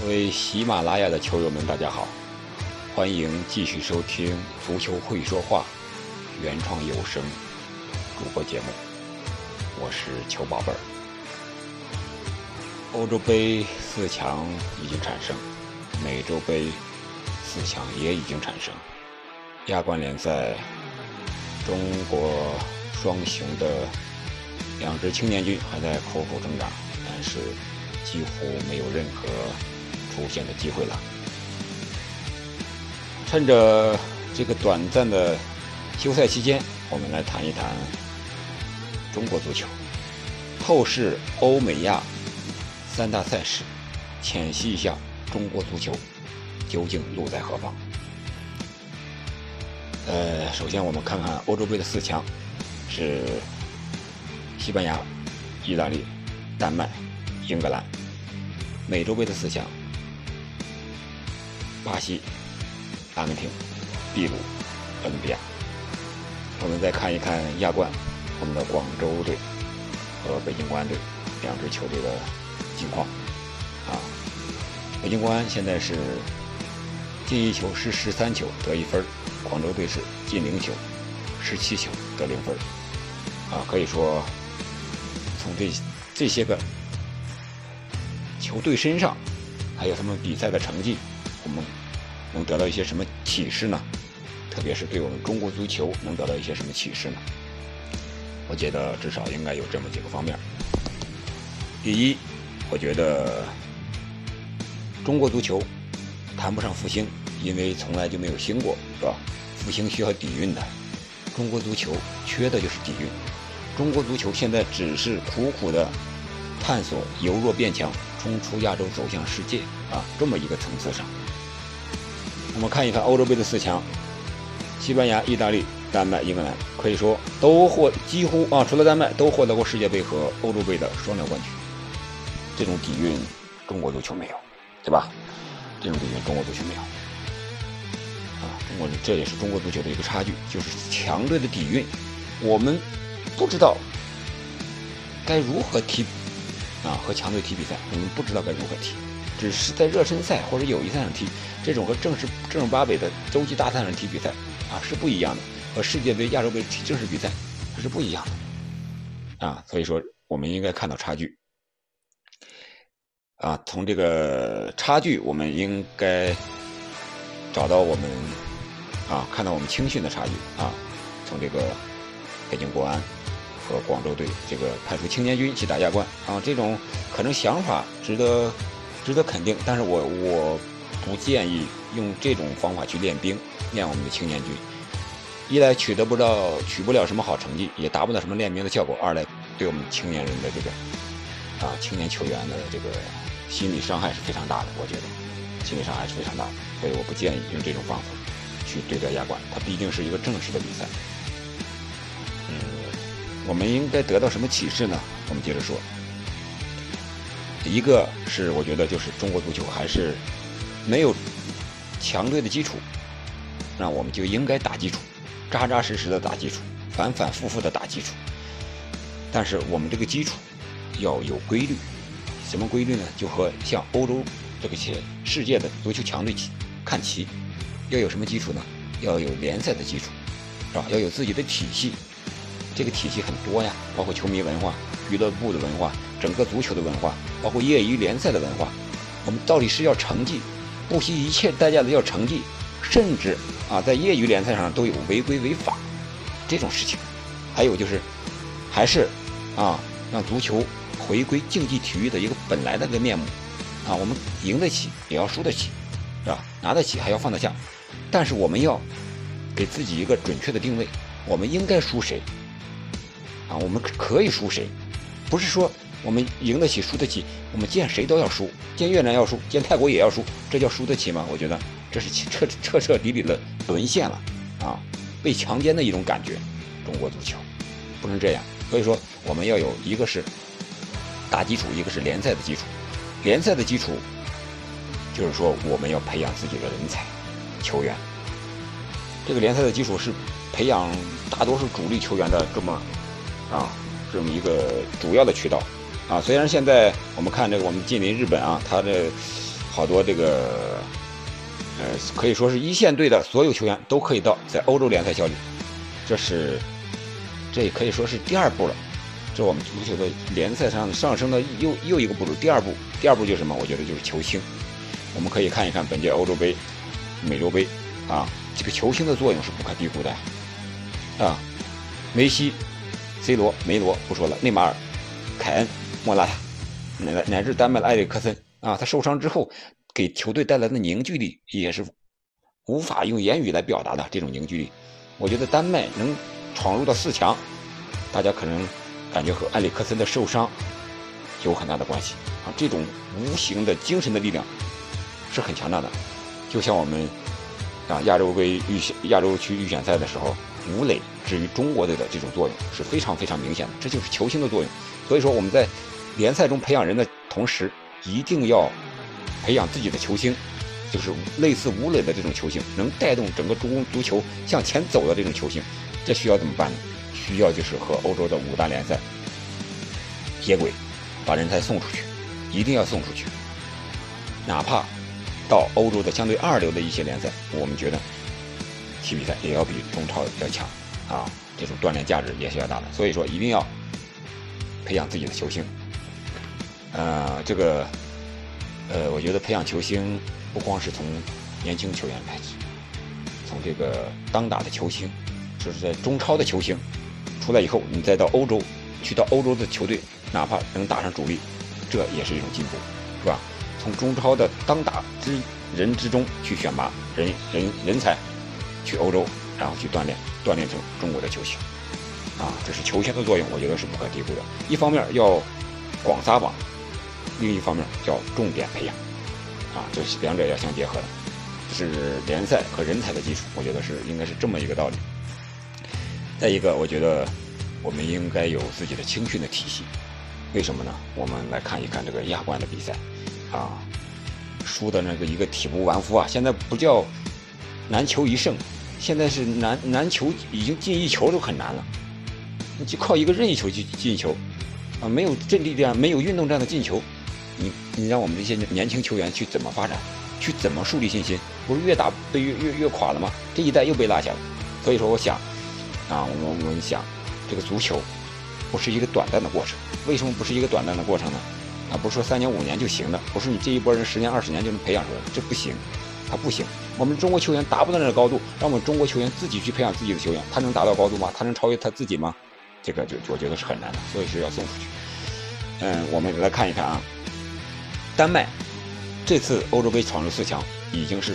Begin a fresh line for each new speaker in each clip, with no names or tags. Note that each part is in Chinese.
各位喜马拉雅的球友们，大家好，欢迎继续收听《足球会说话》原创有声主播节目，我是球宝贝儿。欧洲杯四强已经产生，美洲杯四强也已经产生，亚冠联赛，中国双雄的两支青年军还在苦苦挣扎，但是几乎没有任何。出现的机会了。趁着这个短暂的休赛期间，我们来谈一谈中国足球后世欧美亚三大赛事，浅析一下中国足球究竟路在何方。呃，首先我们看看欧洲杯的四强是西班牙、意大利、丹麦、英格兰；美洲杯的四强。巴西、阿根廷、秘鲁、哥伦比亚。我们再看一看亚冠，我们的广州队和北京国安队两支球队的近况。啊，北京国安现在是进一球是十三球得一分，广州队是进零球十七球得零分。啊，可以说从这这些个球队身上，还有他们比赛的成绩。我们能得到一些什么启示呢？特别是对我们中国足球能得到一些什么启示呢？我觉得至少应该有这么几个方面。第一，我觉得中国足球谈不上复兴，因为从来就没有兴过，是吧？复兴需要底蕴的，中国足球缺的就是底蕴。中国足球现在只是苦苦的探索由弱变强，冲出亚洲走向世界啊，这么一个层次上。我们看一看欧洲杯的四强，西班牙、意大利、丹麦、英格兰，可以说都获几乎啊，除了丹麦都获得过世界杯和欧洲杯的双料冠军。这种底蕴，中国足球没有，对吧？这种底蕴，中国足球没有。啊，中国这也是中国足球的一个差距，就是强队的底蕴，我们不知道该如何踢啊，和强队踢比赛，我们不知道该如何踢。只是在热身赛或者友谊赛上踢，这种和正式正儿八百的洲际大赛上踢比赛啊是不一样的，和世界杯、亚洲杯踢正式比赛它是不一样的啊。所以说，我们应该看到差距啊。从这个差距，我们应该找到我们啊，看到我们青训的差距啊。从这个北京国安和广州队这个派出青年军去打亚冠啊，这种可能想法值得。值得肯定，但是我我不建议用这种方法去练兵，练我们的青年军。一来取得不到取不了什么好成绩，也达不到什么练兵的效果；二来对我们青年人的这个啊青年球员的这个心理伤害是非常大的。我觉得心理伤害是非常大的，所以我不建议用这种方法去对待亚冠。它毕竟是一个正式的比赛。嗯，我们应该得到什么启示呢？我们接着说。一个是我觉得就是中国足球还是没有强队的基础，那我们就应该打基础，扎扎实实的打基础，反反复复的打基础。但是我们这个基础要有规律，什么规律呢？就和像欧洲这个些世界的足球强队看齐，要有什么基础呢？要有联赛的基础，是吧？要有自己的体系，这个体系很多呀，包括球迷文化、俱乐部的文化。整个足球的文化，包括业余联赛的文化，我们到底是要成绩，不惜一切代价的要成绩，甚至啊，在业余联赛上都有违规违法这种事情。还有就是，还是啊，让足球回归竞技体育的一个本来的个面目啊。我们赢得起，也要输得起，是吧？拿得起还要放得下，但是我们要给自己一个准确的定位，我们应该输谁啊？我们可以输谁？不是说。我们赢得起，输得起，我们见谁都要输，见越南要输，见泰国也要输，这叫输得起吗？我觉得这是彻彻彻底底的沦陷了啊，被强奸的一种感觉。中国足球不能这样，所以说我们要有一个是打基础，一个是联赛的基础。联赛的基础就是说我们要培养自己的人才球员，这个联赛的基础是培养大多数主力球员的这么啊这么一个主要的渠道。啊，虽然现在我们看这个我们近邻日本啊，他的好多这个，呃，可以说是一线队的所有球员都可以到在欧洲联赛效力，这是，这也可以说是第二步了。这我们足球的联赛上上升的又又一个步骤，第二步，第二步就是什么？我觉得就是球星。我们可以看一看本届欧洲杯、美洲杯，啊，这个球星的作用是不可低估的，啊，梅西、C 罗、梅罗不说了，内马尔、凯恩、莫拉塔，乃乃至丹麦的埃里克森，啊，他受伤之后给球队带来的凝聚力也是无法用言语来表达的这种凝聚力。我觉得丹麦能闯入到四强，大家可能。感觉和埃里克森的受伤有很大的关系啊！这种无形的精神的力量是很强大的，就像我们啊亚洲杯预选亚洲区预选赛的时候，吴磊至于中国队的这种作用是非常非常明显的，这就是球星的作用。所以说我们在联赛中培养人的同时，一定要培养自己的球星，就是类似吴磊的这种球星，能带动整个中国足球向前走的这种球星。这需要怎么办呢？需要就是和欧洲的五大联赛接轨，把人才送出去，一定要送出去。哪怕到欧洲的相对二流的一些联赛，我们觉得踢比赛也要比中超要强啊，这种锻炼价值也是要大的。所以说，一定要培养自己的球星。呃，这个呃，我觉得培养球星不光是从年轻球员开始，从这个当打的球星，就是在中超的球星。出来以后，你再到欧洲，去到欧洲的球队，哪怕能打上主力，这也是一种进步，是吧？从中超的当打之人之中去选拔人人人才，去欧洲，然后去锻炼，锻炼成中国的球星，啊，这是球星的作用，我觉得是不可低估的。一方面要广撒网，另一方面叫重点培养，啊，这是两者要相结合的，是联赛和人才的基础，我觉得是应该是这么一个道理。再一个，我觉得我们应该有自己的青训的体系。为什么呢？我们来看一看这个亚冠的比赛，啊，输的那个一个体无完肤啊！现在不叫难求一胜，现在是难难求，已经进一球都很难了。就靠一个任意球去进球，啊，没有阵地战，没有运动战的进球，你让我们这些年轻球员去怎么发展，去怎么树立信心？不是越打被越越越垮了吗？这一代又被落下了。所以说，我想。啊，我们我们想，这个足球不是一个短暂的过程。为什么不是一个短暂的过程呢？啊，不是说三年五年就行的，不是你这一波人十年二十年就能培养出来，这不行，他不行。我们中国球员达不到那个高度，让我们中国球员自己去培养自己的球员，他能达到高度吗？他能超越他自己吗？这个就我觉得是很难的，所以是要送出去。嗯，我们来看一看啊，丹麦这次欧洲杯闯入四强已经是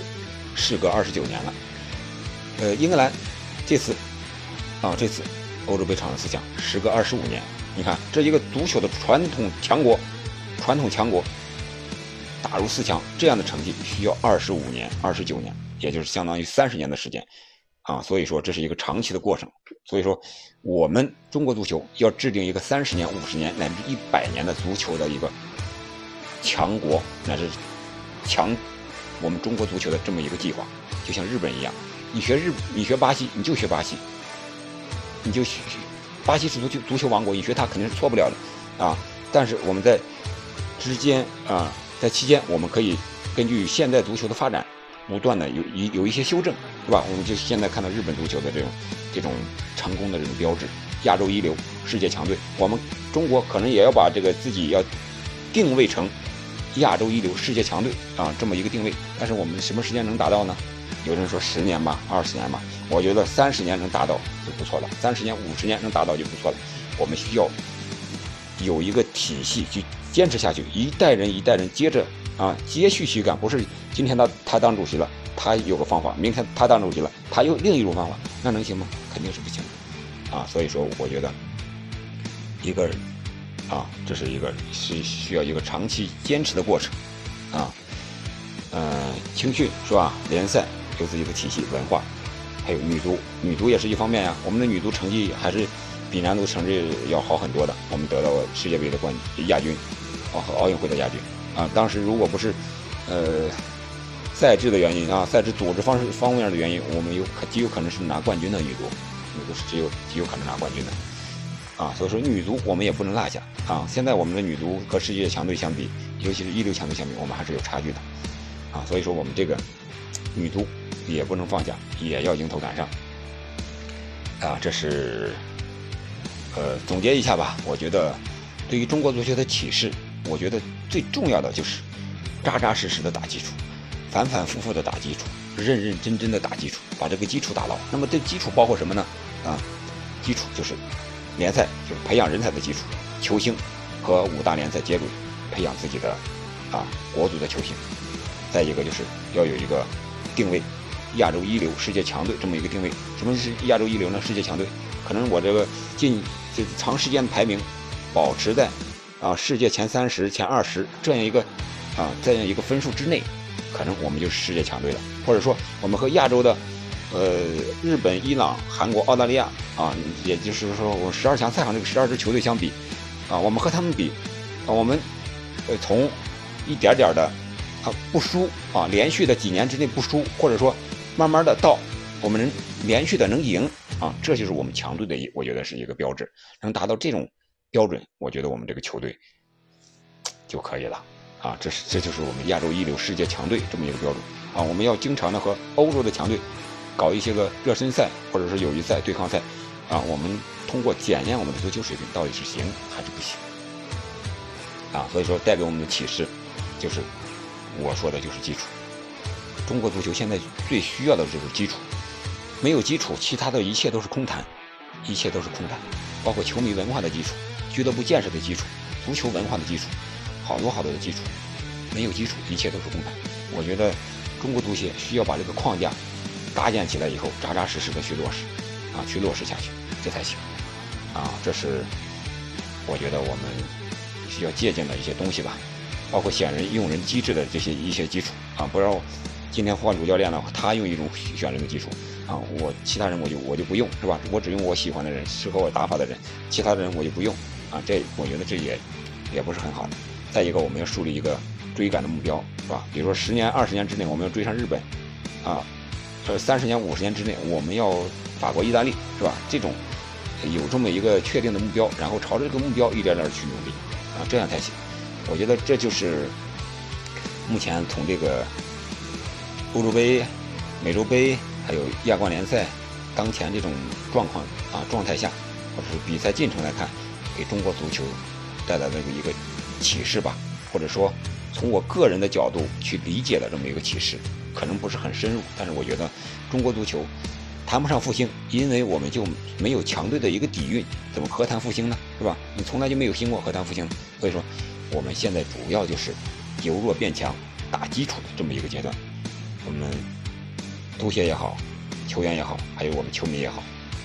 事隔二十九年了。呃，英格兰这次。啊，这次欧洲杯闯入四强，时隔二十五年，你看这一个足球的传统强国，传统强国打入四强，这样的成绩需要二十五年、二十九年，也就是相当于三十年的时间，啊，所以说这是一个长期的过程。所以说，我们中国足球要制定一个三十年、五十年乃至一百年的足球的一个强国乃至强我们中国足球的这么一个计划，就像日本一样，你学日，你学巴西，你就学巴西。你就学巴西是足球足球王国，你学它肯定是错不了的，啊！但是我们在之间啊，在期间，我们可以根据现代足球的发展，不断的有一有一些修正，是吧？我们就现在看到日本足球的这种这种成功的这种标志，亚洲一流，世界强队。我们中国可能也要把这个自己要定位成亚洲一流，世界强队啊，这么一个定位。但是我们什么时间能达到呢？有人说十年吧，二十年吧，我觉得三十年能达到就不错了，三十年、五十年能达到就不错了。我们需要有一个体系去坚持下去，一代人一代人接着啊，接续续干，不是今天他他当主席了，他有个方法，明天他当主席了，他又另一种方法，那能行吗？肯定是不行的啊。所以说，我觉得一个啊，这是一个是需要一个长期坚持的过程啊。嗯，青训是吧？联赛。有自己的体系文化，还有女足，女足也是一方面呀。我们的女足成绩还是比男足成绩要好很多的。我们得到世界杯的冠亚军，啊和奥运会的亚军啊。当时如果不是呃赛制的原因啊，赛制组织方式方面的原因，我们有可极有可能是拿冠军的女足，女足是只有极有可能拿冠军的啊。所以说女足我们也不能落下啊。现在我们的女足和世界强队相比，尤其是一流强队相比，我们还是有差距的啊。所以说我们这个女足也不能放下，也要迎头赶上啊。这是呃总结一下吧。我觉得对于中国足球的启示，我觉得最重要的就是扎扎实实的打基础，反反复复的打基础，认认真真的打基础，把这个基础打牢。那么这基础包括什么呢？啊，基础就是联赛，就是培养人才的基础，球星和五大联赛接轨，培养自己的啊国足的球星。再一个就是要有一个定位，亚洲一流、世界强队这么一个定位。什么是亚洲一流呢？世界强队，可能我这个近这长时间排名保持在啊世界前三十、前二十这样一个啊这样一个分数之内，可能我们就是世界强队了。或者说我们和亚洲的。呃，日本、伊朗、韩国、澳大利亚啊，也就是说，我十二强赛场这个十二支球队相比，啊，我们和他们比，我们呃从一点点的啊不输啊，连续的几年之内不输，或者说慢慢的到我们能连续的能赢啊，这就是我们强队的，我觉得是一个标志，能达到这种标准，我觉得我们这个球队就可以了啊，这是这就是我们亚洲一流、世界强队这么一个标准啊，我们要经常的和欧洲的强队。搞一些个热身赛或者是友谊赛、对抗赛，啊，我们通过检验我们的足球水平到底是行还是不行，啊，所以说带给我们的启示，就是我说的就是基础。中国足球现在最需要的就是基础，没有基础，其他的一切都是空谈，一切都是空谈，包括球迷文化的基础、俱乐部建设的基础、足球文化的基础，好多好多的基础，没有基础，一切都是空谈。我觉得中国足协需要把这个框架。搭建起来以后，扎扎实实的去落实，啊，去落实下去，这才行，啊，这是我觉得我们需要借鉴的一些东西吧，包括选人用人机制的这些一些基础，啊，不要今天换主教练了，他用一种选人的基础，啊，我其他人我就我就不用，是吧？我只用我喜欢的人，适合我打法的人，其他的人我就不用，啊，这我觉得这也也不是很好的。再一个，我们要树立一个追赶的目标，是吧？比如说十年、二十年之内，我们要追上日本，啊。呃，三十年、五十年之内，我们要法国、意大利，是吧？这种有这么一个确定的目标，然后朝着这个目标一点点去努力，啊，这样才行。我觉得这就是目前从这个欧洲杯、美洲杯还有亚冠联赛当前这种状况啊状态下，或者是比赛进程来看，给中国足球带来的一个启示吧，或者说从我个人的角度去理解的这么一个启示。可能不是很深入，但是我觉得中国足球谈不上复兴，因为我们就没有强队的一个底蕴，怎么何谈复兴呢？是吧？你从来就没有兴过，何谈复兴？所以说，我们现在主要就是由弱变强，打基础的这么一个阶段。我们足协也好，球员也好，还有我们球迷也好，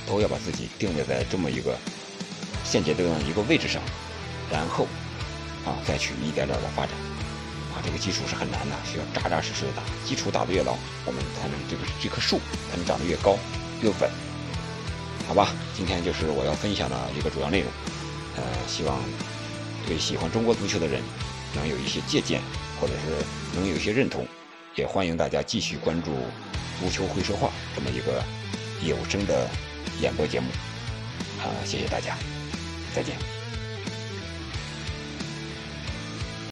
都要把自己定位在这么一个现阶段的一个位置上，然后啊再去一点点的发展。这个基础是很难的，需要扎扎实实的打。基础打得越牢，我们才能这个这棵树才能长得越高越稳。好吧，今天就是我要分享的一个主要内容。呃，希望对喜欢中国足球的人能有一些借鉴，或者是能有一些认同。也欢迎大家继续关注《足球会说话》这么一个有声的演播节目。啊，谢谢大家，再见。